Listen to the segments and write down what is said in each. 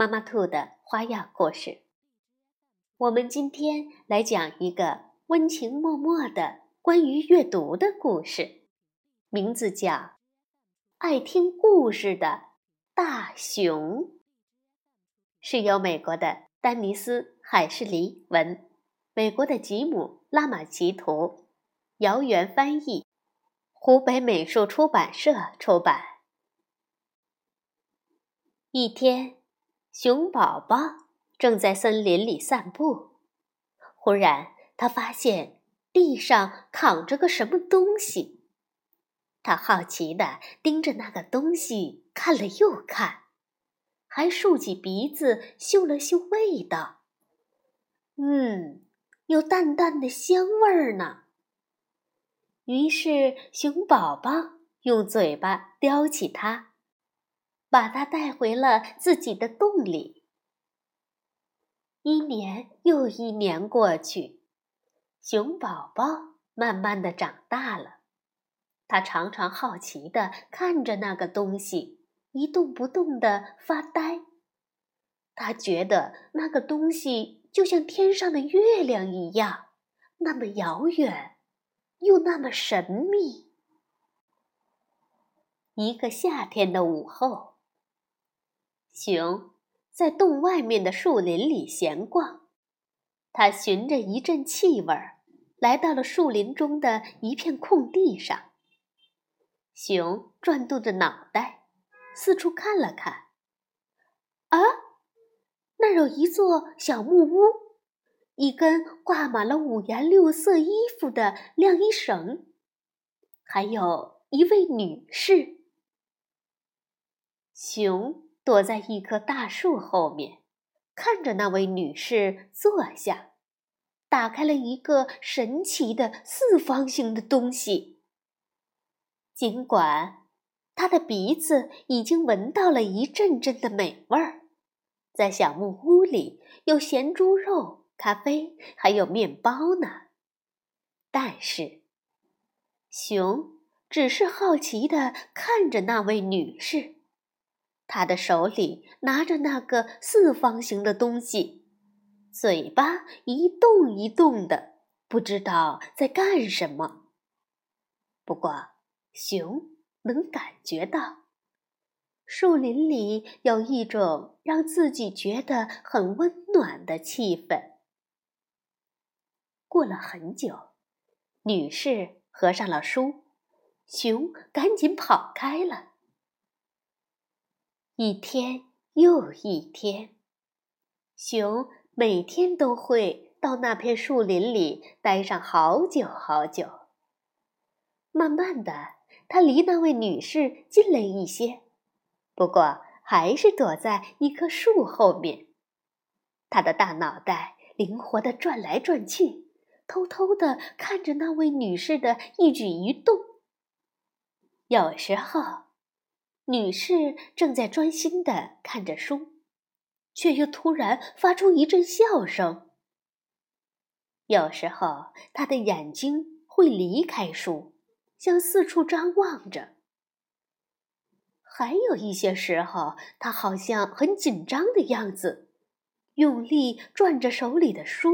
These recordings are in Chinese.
妈妈兔的花样故事。我们今天来讲一个温情脉脉的关于阅读的故事，名字叫《爱听故事的大熊》，是由美国的丹尼斯·海士黎文，美国的吉姆·拉马奇图，姚元翻译，湖北美术出版社出版。一天。熊宝宝正在森林里散步，忽然他发现地上躺着个什么东西。他好奇地盯着那个东西看了又看，还竖起鼻子嗅了嗅味道。嗯，有淡淡的香味儿呢。于是熊宝宝用嘴巴叼起它。把它带回了自己的洞里。一年又一年过去，熊宝宝慢慢的长大了。他常常好奇的看着那个东西，一动不动的发呆。他觉得那个东西就像天上的月亮一样，那么遥远，又那么神秘。一个夏天的午后。熊在洞外面的树林里闲逛，它循着一阵气味，来到了树林中的一片空地上。熊转动着脑袋，四处看了看。啊，那儿有一座小木屋，一根挂满了五颜六色衣服的晾衣绳，还有一位女士。熊。躲在一棵大树后面，看着那位女士坐下，打开了一个神奇的四方形的东西。尽管他的鼻子已经闻到了一阵阵的美味儿，在小木屋里有咸猪肉、咖啡，还有面包呢，但是熊只是好奇地看着那位女士。他的手里拿着那个四方形的东西，嘴巴一动一动的，不知道在干什么。不过，熊能感觉到，树林里有一种让自己觉得很温暖的气氛。过了很久，女士合上了书，熊赶紧跑开了。一天又一天，熊每天都会到那片树林里待上好久好久。慢慢的，他离那位女士近了一些，不过还是躲在一棵树后面。他的大脑袋灵活的转来转去，偷偷的看着那位女士的一举一动。有时候。女士正在专心的看着书，却又突然发出一阵笑声。有时候，她的眼睛会离开书，向四处张望着；还有一些时候，她好像很紧张的样子，用力转着手里的书。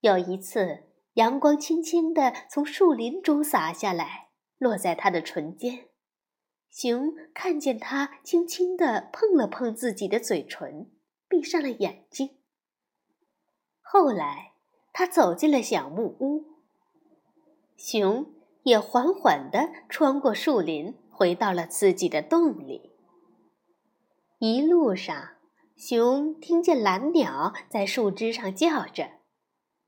有一次，阳光轻轻地从树林中洒下来，落在她的唇间。熊看见他轻轻地碰了碰自己的嘴唇，闭上了眼睛。后来，他走进了小木屋。熊也缓缓地穿过树林，回到了自己的洞里。一路上，熊听见蓝鸟在树枝上叫着，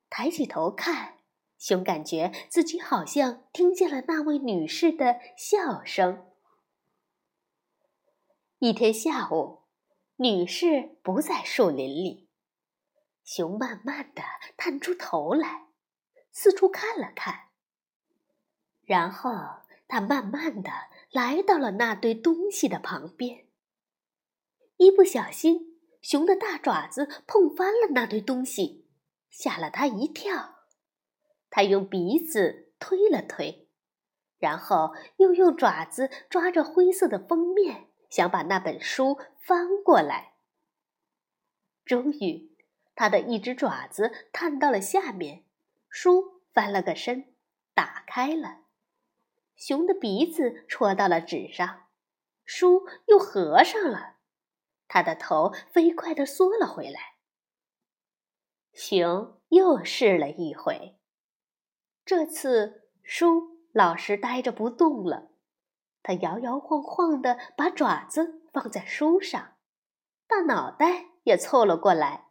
抬起头看，熊感觉自己好像听见了那位女士的笑声。一天下午，女士不在树林里，熊慢慢的探出头来，四处看了看，然后他慢慢的来到了那堆东西的旁边。一不小心，熊的大爪子碰翻了那堆东西，吓了他一跳。他用鼻子推了推。然后又用爪子抓着灰色的封面，想把那本书翻过来。终于，他的一只爪子探到了下面，书翻了个身，打开了。熊的鼻子戳到了纸上，书又合上了。他的头飞快地缩了回来。熊又试了一回，这次书。老实呆着不动了，他摇摇晃晃地把爪子放在书上，大脑袋也凑了过来。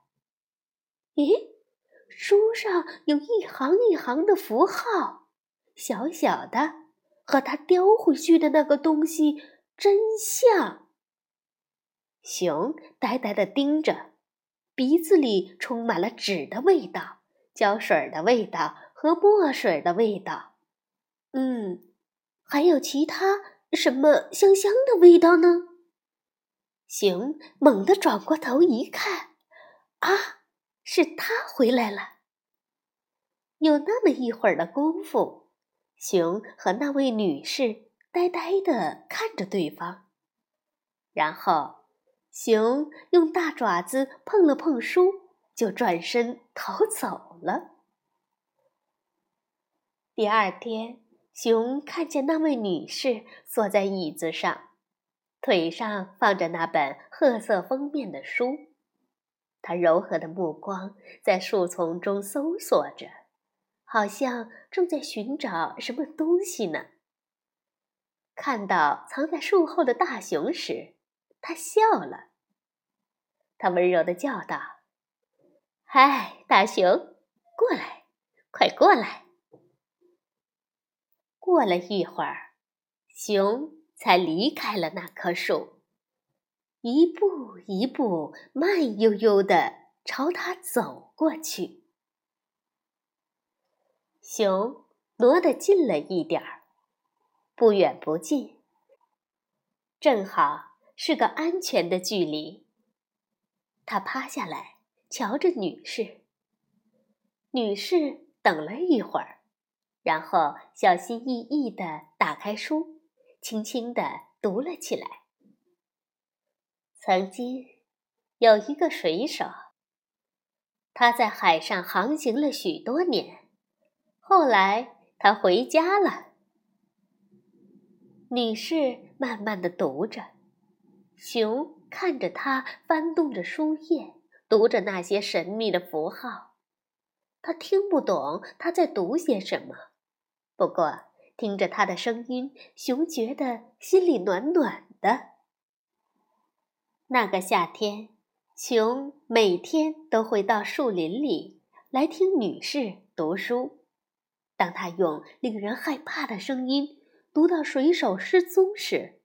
咦，书上有一行一行的符号，小小的，和他叼回去的那个东西真像。熊呆呆地盯着，鼻子里充满了纸的味道、胶水的味道和墨水的味道。嗯，还有其他什么香香的味道呢？熊猛地转过头一看，啊，是他回来了。有那么一会儿的功夫，熊和那位女士呆呆地看着对方，然后熊用大爪子碰了碰书，就转身逃走了。第二天。熊看见那位女士坐在椅子上，腿上放着那本褐色封面的书，她柔和的目光在树丛中搜索着，好像正在寻找什么东西呢。看到藏在树后的大熊时，他笑了。他温柔地叫道：“嗨，大熊，过来，快过来。”过了一会儿，熊才离开了那棵树，一步一步慢悠悠地朝它走过去。熊挪得近了一点儿，不远不近，正好是个安全的距离。他趴下来，瞧着女士。女士等了一会儿。然后小心翼翼地打开书，轻轻地读了起来。曾经有一个水手，他在海上航行了许多年，后来他回家了。女士慢慢地读着，熊看着他翻动着书页，读着那些神秘的符号。他听不懂他在读些什么。不过，听着他的声音，熊觉得心里暖暖的。那个夏天，熊每天都会到树林里来听女士读书。当他用令人害怕的声音读到水手失踪时，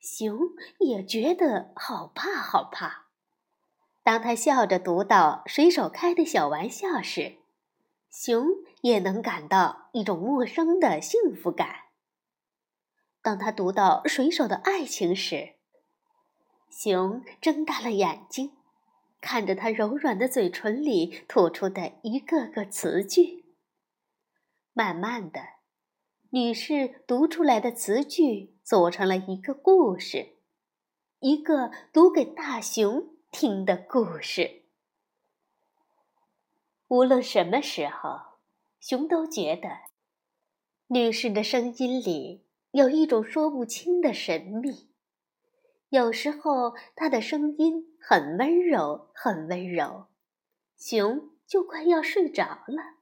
熊也觉得好怕好怕。当他笑着读到水手开的小玩笑时，熊也能感到一种陌生的幸福感。当他读到水手的爱情时，熊睁大了眼睛，看着他柔软的嘴唇里吐出的一个个词句。慢慢的，女士读出来的词句组成了一个故事，一个读给大熊听的故事。无论什么时候，熊都觉得女士的声音里有一种说不清的神秘。有时候，她的声音很温柔，很温柔，熊就快要睡着了；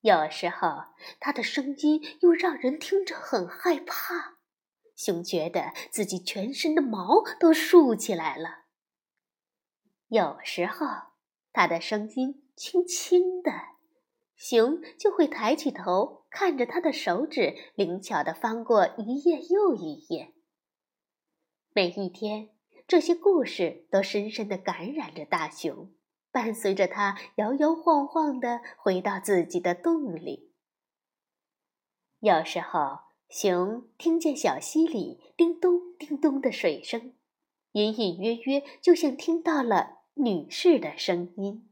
有时候，她的声音又让人听着很害怕，熊觉得自己全身的毛都竖起来了；有时候，她的声音。轻轻的，熊就会抬起头，看着他的手指灵巧的翻过一页又一页。每一天，这些故事都深深地感染着大熊，伴随着他摇摇晃晃地回到自己的洞里。有时候，熊听见小溪里叮咚叮咚的水声，隐隐约约就像听到了女士的声音。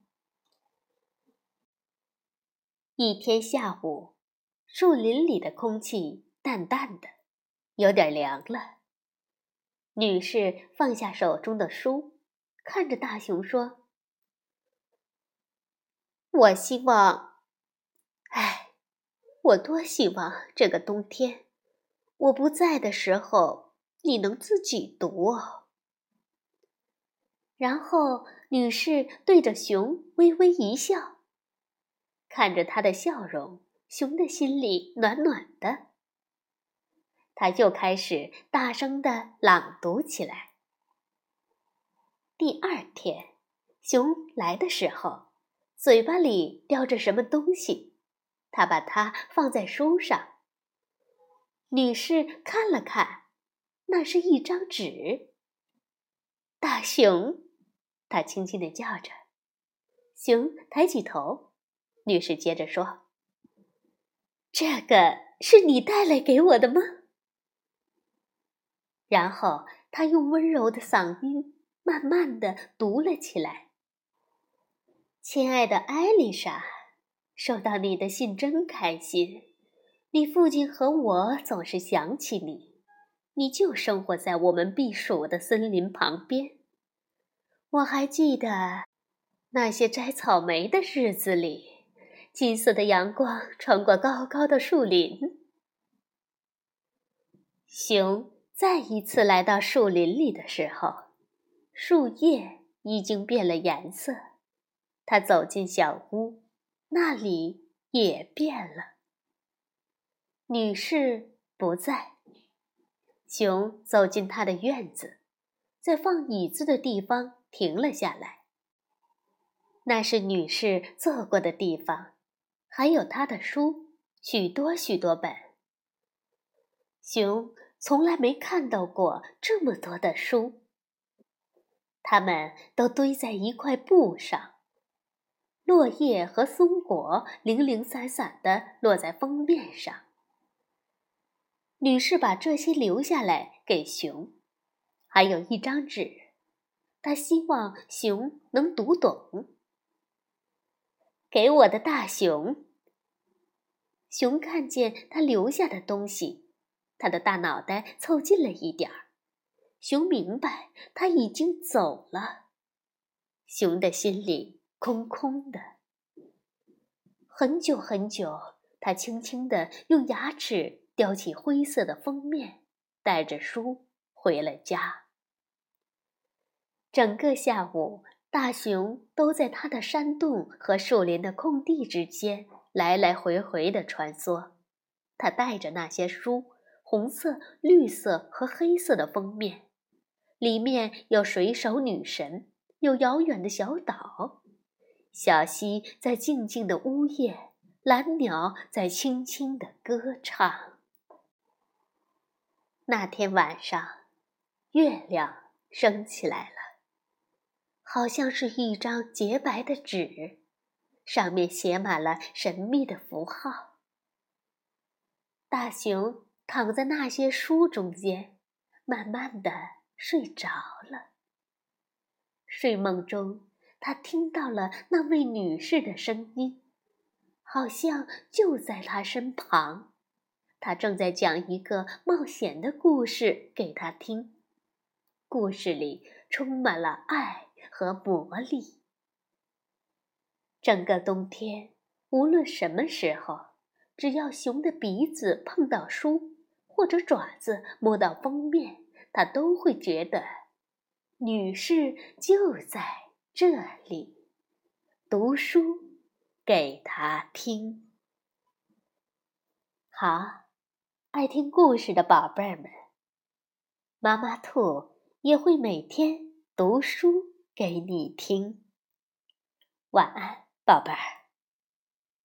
一天下午，树林里的空气淡淡的，有点凉了。女士放下手中的书，看着大熊说：“我希望，哎，我多希望这个冬天，我不在的时候，你能自己读。”然后，女士对着熊微微一笑。看着他的笑容，熊的心里暖暖的。他又开始大声的朗读起来。第二天，熊来的时候，嘴巴里叼着什么东西，他把它放在书上。女士看了看，那是一张纸。大熊，他轻轻的叫着。熊抬起头。女士接着说：“这个是你带来给我的吗？”然后她用温柔的嗓音慢慢的读了起来：“亲爱的艾丽莎，收到你的信真开心。你父亲和我总是想起你，你就生活在我们避暑的森林旁边。我还记得那些摘草莓的日子里。”金色的阳光穿过高高的树林。熊再一次来到树林里的时候，树叶已经变了颜色。他走进小屋，那里也变了。女士不在。熊走进他的院子，在放椅子的地方停了下来。那是女士坐过的地方。还有他的书，许多许多本。熊从来没看到过这么多的书，它们都堆在一块布上，落叶和松果零零散散的落在封面上。女士把这些留下来给熊，还有一张纸，她希望熊能读懂。给我的大熊。熊看见他留下的东西，他的大脑袋凑近了一点儿。熊明白他已经走了，熊的心里空空的。很久很久，他轻轻地用牙齿叼起灰色的封面，带着书回了家。整个下午。大熊都在他的山洞和树林的空地之间来来回回地穿梭。他带着那些书，红色、绿色和黑色的封面，里面有水手女神，有遥远的小岛，小溪在静静的呜咽，蓝鸟在轻轻的歌唱。那天晚上，月亮升起来了。好像是一张洁白的纸，上面写满了神秘的符号。大熊躺在那些书中间，慢慢的睡着了。睡梦中，他听到了那位女士的声音，好像就在他身旁。她正在讲一个冒险的故事给他听，故事里充满了爱。和魔力。整个冬天，无论什么时候，只要熊的鼻子碰到书，或者爪子摸到封面，他都会觉得女士就在这里，读书给他听。好，爱听故事的宝贝儿们，妈妈兔也会每天读书。给你听，晚安，宝贝儿。